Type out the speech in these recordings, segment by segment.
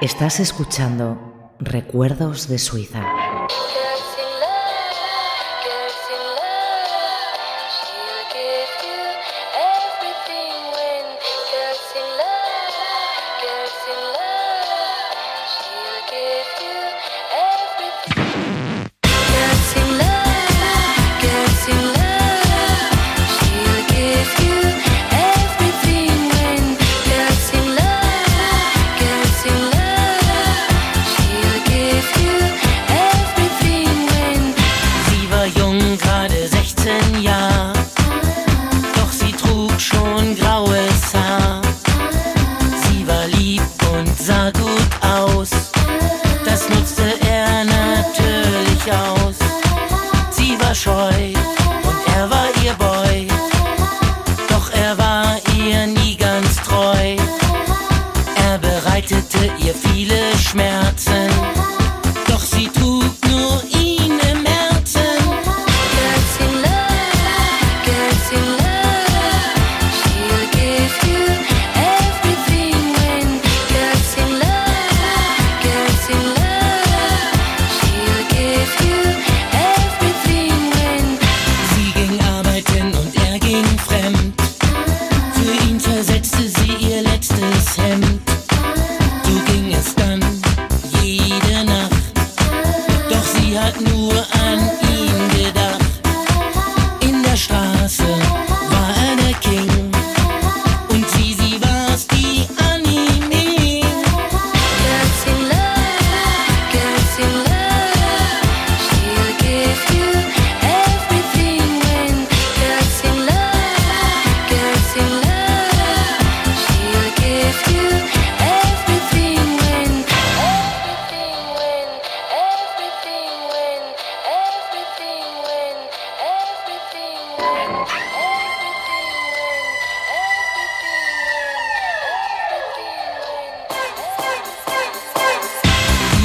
Estás escuchando Recuerdos de Suiza.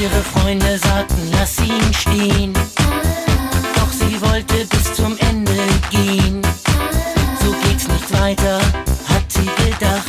Ihre Freunde sagten, lass ihn stehen. Doch sie wollte bis zum Ende gehen. So geht's nicht weiter, hat sie gedacht.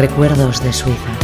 Recuerdos de Suiza.